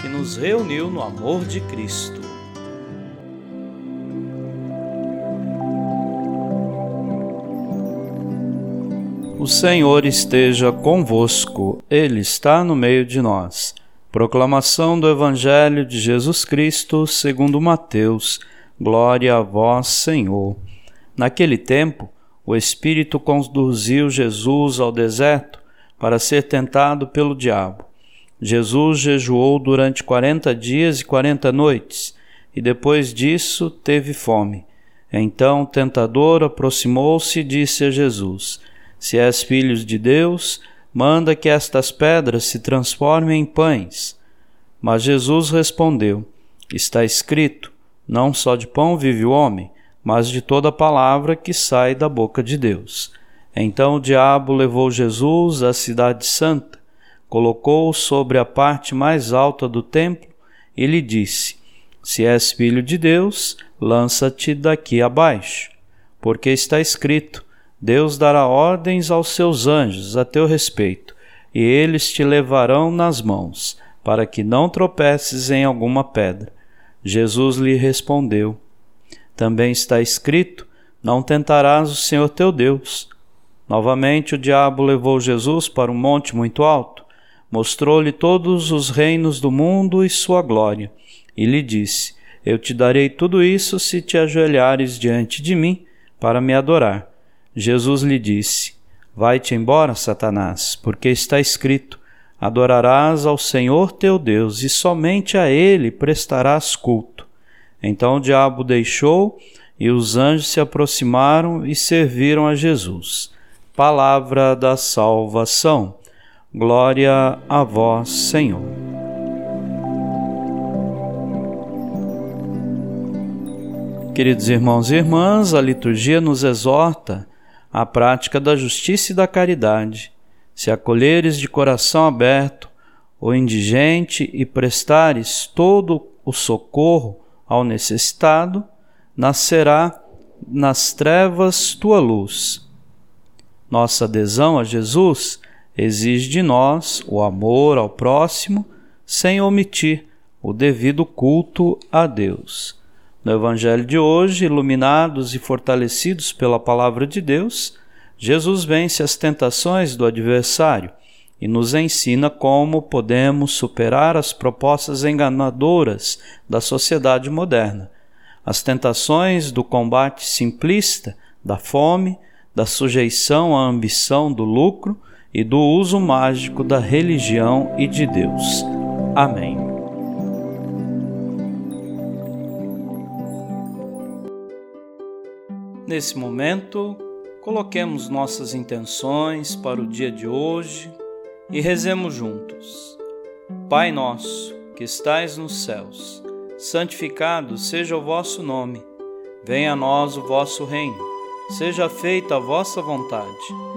que nos reuniu no amor de Cristo. O Senhor esteja convosco, Ele está no meio de nós. Proclamação do Evangelho de Jesus Cristo segundo Mateus. Glória a vós, Senhor. Naquele tempo, o Espírito conduziu Jesus ao deserto para ser tentado pelo diabo. Jesus jejuou durante quarenta dias e quarenta noites, e depois disso teve fome. Então o tentador aproximou-se e disse a Jesus: Se és filho de Deus, manda que estas pedras se transformem em pães. Mas Jesus respondeu: Está escrito: Não só de pão vive o homem, mas de toda palavra que sai da boca de Deus. Então o diabo levou Jesus à cidade santa colocou-o sobre a parte mais alta do templo e lhe disse: Se és filho de Deus, lança-te daqui abaixo, porque está escrito: Deus dará ordens aos seus anjos a teu respeito, e eles te levarão nas mãos, para que não tropeces em alguma pedra. Jesus lhe respondeu: Também está escrito: Não tentarás o Senhor teu Deus. Novamente o diabo levou Jesus para um monte muito alto mostrou-lhe todos os reinos do mundo e sua glória, e lhe disse: Eu te darei tudo isso se te ajoelhares diante de mim para me adorar. Jesus lhe disse: Vai-te embora, Satanás, porque está escrito: Adorarás ao Senhor teu Deus e somente a ele prestarás culto. Então o diabo deixou e os anjos se aproximaram e serviram a Jesus. Palavra da salvação. Glória a vós, Senhor. Queridos irmãos e irmãs, a liturgia nos exorta à prática da justiça e da caridade. Se acolheres de coração aberto o indigente e prestares todo o socorro ao necessitado, nascerá nas trevas tua luz. Nossa adesão a Jesus exige de nós o amor ao próximo sem omitir o devido culto a Deus. No Evangelho de hoje, iluminados e fortalecidos pela Palavra de Deus, Jesus vence as tentações do adversário e nos ensina como podemos superar as propostas enganadoras da sociedade moderna, as tentações do combate simplista, da fome, da sujeição à ambição do lucro e do uso mágico da religião e de Deus. Amém. Nesse momento, coloquemos nossas intenções para o dia de hoje e rezemos juntos. Pai nosso, que estais nos céus, santificado seja o vosso nome. Venha a nós o vosso reino. Seja feita a vossa vontade